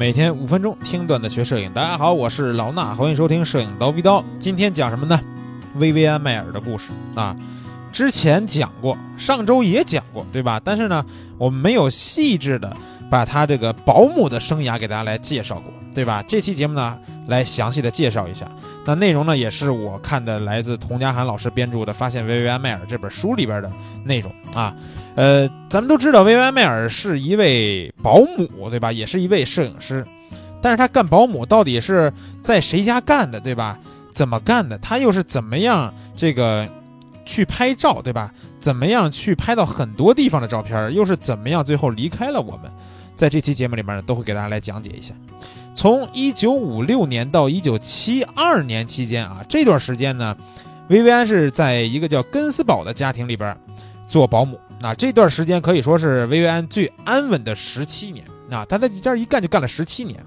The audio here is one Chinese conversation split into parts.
每天五分钟听段子学摄影。大家好，我是老衲，欢迎收听摄影刀逼刀。今天讲什么呢？薇薇安·迈尔的故事啊。之前讲过，上周也讲过，对吧？但是呢，我们没有细致的把他这个保姆的生涯给大家来介绍过，对吧？这期节目呢，来详细的介绍一下。那内容呢，也是我看的来自佟家涵老师编著的《发现薇薇安·迈尔》这本书里边的内容啊。呃，咱们都知道薇薇安·迈尔是一位保姆，对吧？也是一位摄影师，但是他干保姆到底是在谁家干的，对吧？怎么干的？他又是怎么样这个？去拍照，对吧？怎么样去拍到很多地方的照片？又是怎么样最后离开了我们？在这期节目里面呢，都会给大家来讲解一下。从一九五六年到一九七二年期间啊，这段时间呢，薇薇安是在一个叫根斯堡的家庭里边做保姆。那这段时间可以说是薇薇安最安稳的十七年啊，他在这儿一干就干了十七年。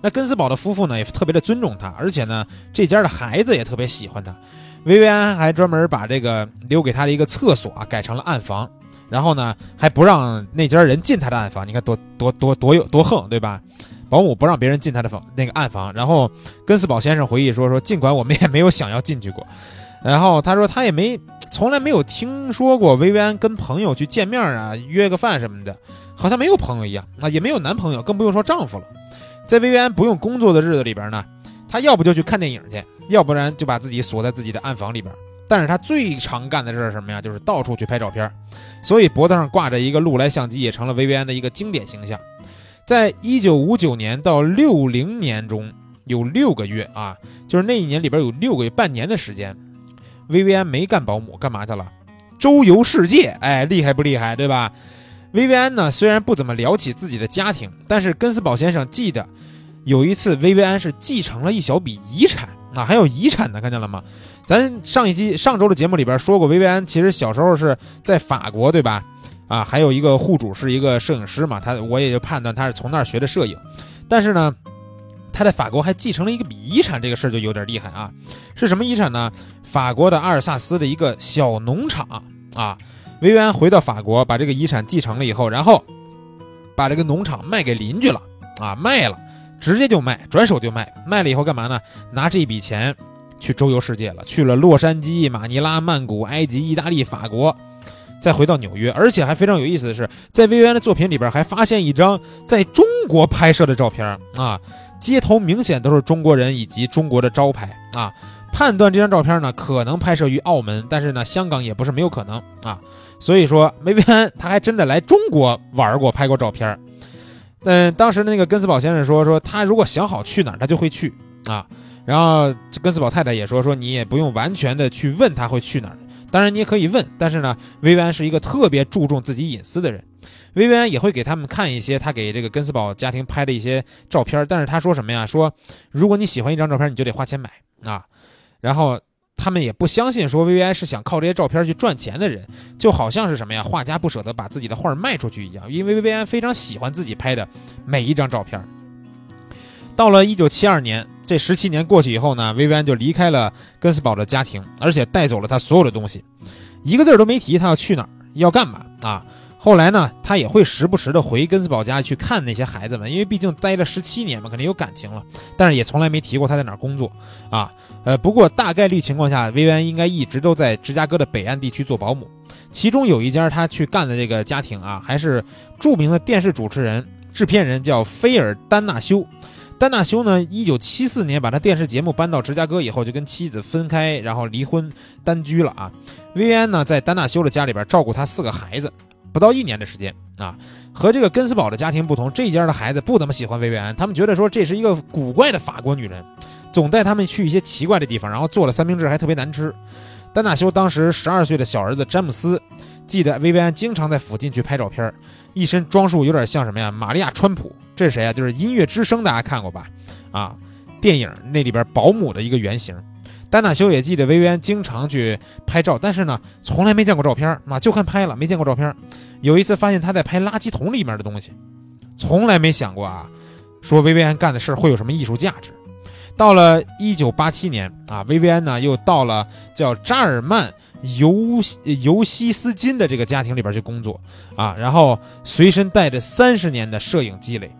那根斯堡的夫妇呢，也特别的尊重他，而且呢，这家的孩子也特别喜欢他。薇薇安还专门把这个留给他的一个厕所啊改成了暗房，然后呢还不让那家人进他的暗房，你看多多多多有多横，对吧？保姆不让别人进他的房那个暗房，然后根斯堡先生回忆说说，尽管我们也没有想要进去过，然后他说他也没从来没有听说过薇薇安跟朋友去见面啊约个饭什么的，好像没有朋友一样啊，也没有男朋友，更不用说丈夫了。在薇薇安不用工作的日子里边呢。他要不就去看电影去，要不然就把自己锁在自己的暗房里边。但是他最常干的事是什么呀？就是到处去拍照片。所以脖子上挂着一个禄来相机，也成了薇薇安的一个经典形象。在一九五九年到六零年中有六个月啊，就是那一年里边有六个月半年的时间，薇薇安没干保姆，干嘛去了？周游世界。哎，厉害不厉害？对吧？薇薇安呢，虽然不怎么聊起自己的家庭，但是根斯堡先生记得。有一次，薇薇安是继承了一小笔遗产啊，还有遗产呢，看见了吗？咱上一期上周的节目里边说过，薇薇安其实小时候是在法国，对吧？啊，还有一个户主是一个摄影师嘛，他我也就判断他是从那儿学的摄影。但是呢，他在法国还继承了一个笔遗产，这个事儿就有点厉害啊。是什么遗产呢？法国的阿尔萨斯的一个小农场啊。维安回到法国，把这个遗产继承了以后，然后把这个农场卖给邻居了啊，卖了。直接就卖，转手就卖，卖了以后干嘛呢？拿这笔钱去周游世界了，去了洛杉矶、马尼拉、曼谷、埃及、意大利、法国，再回到纽约。而且还非常有意思的是，在薇薇安的作品里边还发现一张在中国拍摄的照片啊，街头明显都是中国人以及中国的招牌啊。判断这张照片呢，可能拍摄于澳门，但是呢，香港也不是没有可能啊。所以说，薇薇安他还真的来中国玩过，拍过照片。嗯，当时那个根斯堡先生说说他如果想好去哪儿，他就会去啊。然后根斯堡太太也说说你也不用完全的去问他会去哪儿，当然你也可以问，但是呢，薇薇安是一个特别注重自己隐私的人，薇薇安也会给他们看一些他给这个根斯堡家庭拍的一些照片，但是他说什么呀？说如果你喜欢一张照片，你就得花钱买啊。然后。他们也不相信说薇薇安是想靠这些照片去赚钱的人，就好像是什么呀？画家不舍得把自己的画卖出去一样，因为薇薇安非常喜欢自己拍的每一张照片。到了一九七二年，这十七年过去以后呢，薇薇安就离开了根斯堡的家庭，而且带走了他所有的东西，一个字儿都没提他要去哪儿，要干嘛啊？后来呢，他也会时不时的回根斯堡家去看那些孩子们，因为毕竟待了十七年嘛，肯定有感情了。但是也从来没提过他在哪儿工作啊。呃，不过大概率情况下，薇薇安应该一直都在芝加哥的北岸地区做保姆。其中有一家他去干的这个家庭啊，还是著名的电视主持人、制片人，叫菲尔·丹纳修。丹纳修呢，一九七四年把他电视节目搬到芝加哥以后，就跟妻子分开，然后离婚单居了啊。薇薇安呢，在丹纳修的家里边照顾他四个孩子。不到一年的时间啊，和这个根斯堡的家庭不同，这家的孩子不怎么喜欢薇薇安，他们觉得说这是一个古怪的法国女人，总带他们去一些奇怪的地方，然后做了三明治还特别难吃。丹纳修当时十二岁的小儿子詹姆斯，记得薇薇安经常在附近去拍照片，一身装束有点像什么呀？玛利亚川普，这是谁啊？就是《音乐之声》，大家看过吧？啊，电影那里边保姆的一个原型。丹娜修也记得薇薇安经常去拍照，但是呢，从来没见过照片啊，就看拍了，没见过照片。有一次发现他在拍垃圾桶里面的东西，从来没想过啊，说薇薇安干的事会有什么艺术价值。到了一九八七年啊，薇薇安呢又到了叫扎尔曼尤尤西斯金的这个家庭里边去工作啊，然后随身带着三十年的摄影积累。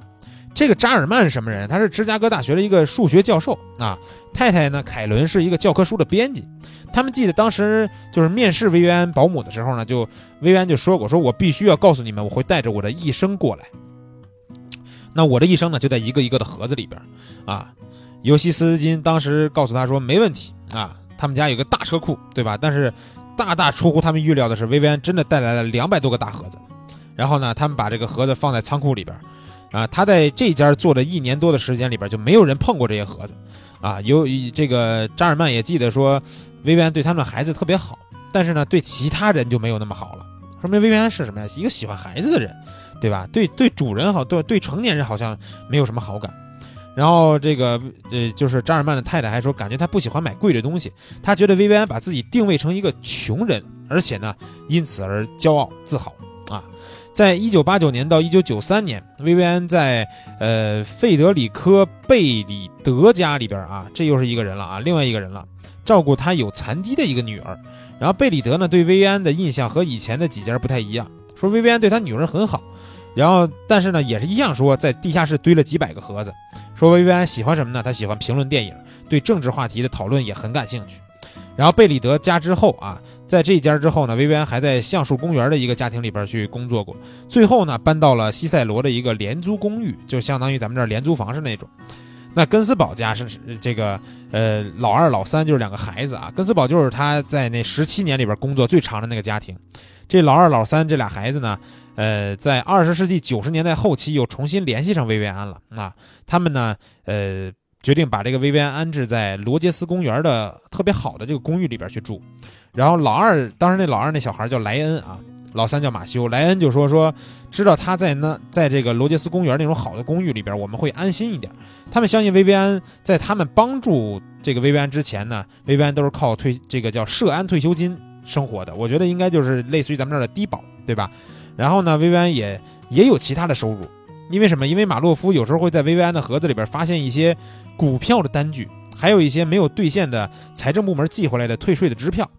这个扎尔曼是什么人？他是芝加哥大学的一个数学教授啊。太太呢，凯伦是一个教科书的编辑。他们记得当时就是面试薇薇安保姆的时候呢，就薇薇安就说过，说我必须要告诉你们，我会带着我的一生过来。那我的一生呢，就在一个一个的盒子里边啊。尤西斯金当时告诉他说，没问题啊，他们家有个大车库，对吧？但是大大出乎他们预料的是，薇薇安真的带来了两百多个大盒子。然后呢，他们把这个盒子放在仓库里边。啊，他在这家做了一年多的时间里边，就没有人碰过这些盒子，啊，有这个扎尔曼也记得说，薇薇安对他们的孩子特别好，但是呢，对其他人就没有那么好了，说明薇薇安是什么呀？一个喜欢孩子的人，对吧？对对，主人好，对对成年人好像没有什么好感。然后这个呃，就是扎尔曼的太太还说，感觉他不喜欢买贵的东西，他觉得薇薇安把自己定位成一个穷人，而且呢，因此而骄傲自豪啊。在一九八九年到一九九三年，薇薇安在呃费德里科·贝里德家里边啊，这又是一个人了啊，另外一个人了，照顾他有残疾的一个女儿。然后贝里德呢，对薇薇安的印象和以前的几家不太一样，说薇薇安对他女儿很好。然后但是呢，也是一样说在地下室堆了几百个盒子。说薇薇安喜欢什么呢？他喜欢评论电影，对政治话题的讨论也很感兴趣。然后贝里德家之后啊，在这家之后呢，薇薇安还在橡树公园的一个家庭里边去工作过。最后呢，搬到了西塞罗的一个廉租公寓，就相当于咱们这儿廉租房是那种。那根斯堡家是这个呃老二老三就是两个孩子啊。根斯堡就是他在那十七年里边工作最长的那个家庭。这老二老三这俩孩子呢，呃，在二十世纪九十年代后期又重新联系上薇薇安了。那他们呢，呃。决定把这个薇薇安安置在罗杰斯公园的特别好的这个公寓里边去住，然后老二当时那老二那小孩叫莱恩啊，老三叫马修。莱恩就说说，知道他在那在这个罗杰斯公园那种好的公寓里边，我们会安心一点。他们相信薇薇安在他们帮助这个薇薇安之前呢，薇薇安都是靠退这个叫社安退休金生活的。我觉得应该就是类似于咱们这儿的低保，对吧？然后呢，薇薇安也也有其他的收入，因为什么？因为马洛夫有时候会在薇薇安的盒子里边发现一些。股票的单据，还有一些没有兑现的财政部门寄回来的退税的支票，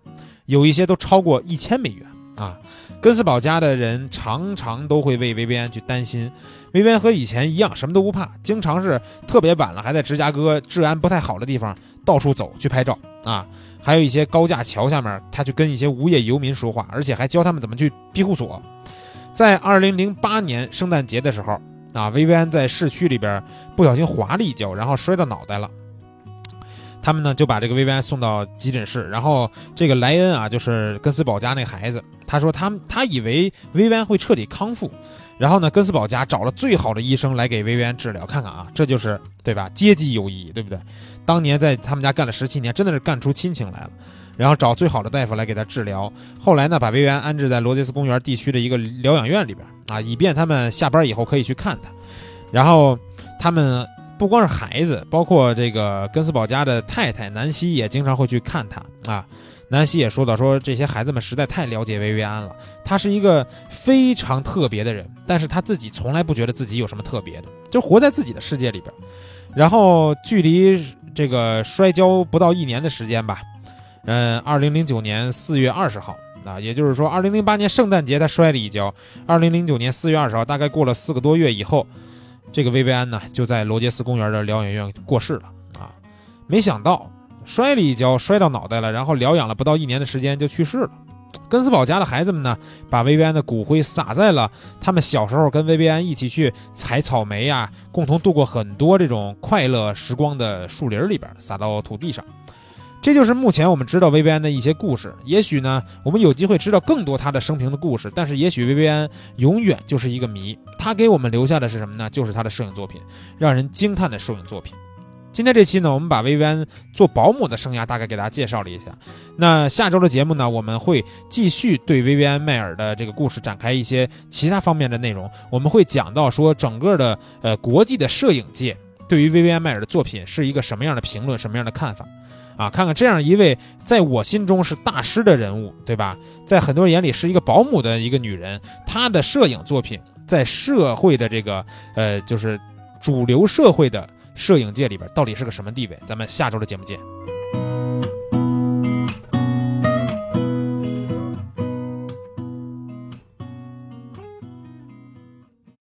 有一些都超过一千美元啊！根斯堡家的人常常都会为薇薇安去担心，薇薇安和以前一样什么都不怕，经常是特别晚了还在芝加哥治安不太好的地方到处走去拍照啊！还有一些高架桥下面，他去跟一些无业游民说话，而且还教他们怎么去庇护所。在二零零八年圣诞节的时候。啊，薇薇安在市区里边不小心滑了一跤，然后摔到脑袋了。他们呢就把这个薇薇安送到急诊室，然后这个莱恩啊，就是根斯堡家那孩子，他说他他以为薇薇安会彻底康复，然后呢，根斯堡家找了最好的医生来给薇薇安治疗，看看啊，这就是对吧？阶级友谊，对不对？当年在他们家干了十七年，真的是干出亲情来了。然后找最好的大夫来给他治疗。后来呢，把薇薇安安置在罗杰斯公园地区的一个疗养院里边啊，以便他们下班以后可以去看他。然后他们不光是孩子，包括这个根斯堡家的太太南希也经常会去看他啊。南希也说到说，这些孩子们实在太了解薇薇安了，他是一个非常特别的人，但是他自己从来不觉得自己有什么特别的，就活在自己的世界里边。然后距离这个摔跤不到一年的时间吧。嗯，二零零九年四月二十号，啊，也就是说，二零零八年圣诞节他摔了一跤。二零零九年四月二十号，大概过了四个多月以后，这个薇薇安呢就在罗杰斯公园的疗养院过世了。啊，没想到摔了一跤，摔到脑袋了，然后疗养了不到一年的时间就去世了。根斯堡家的孩子们呢，把薇薇安的骨灰撒在了他们小时候跟薇薇安一起去采草莓呀，共同度过很多这种快乐时光的树林里边，撒到土地上。这就是目前我们知道薇薇安的一些故事。也许呢，我们有机会知道更多她的生平的故事。但是，也许薇薇安永远就是一个谜。她给我们留下的是什么呢？就是她的摄影作品，让人惊叹的摄影作品。今天这期呢，我们把薇薇安做保姆的生涯大概给大家介绍了一下。那下周的节目呢，我们会继续对薇薇安·迈尔的这个故事展开一些其他方面的内容。我们会讲到说，整个的呃国际的摄影界对于薇薇安·迈尔的作品是一个什么样的评论，什么样的看法。啊，看看这样一位在我心中是大师的人物，对吧？在很多人眼里是一个保姆的一个女人，她的摄影作品在社会的这个呃，就是主流社会的摄影界里边到底是个什么地位？咱们下周的节目见。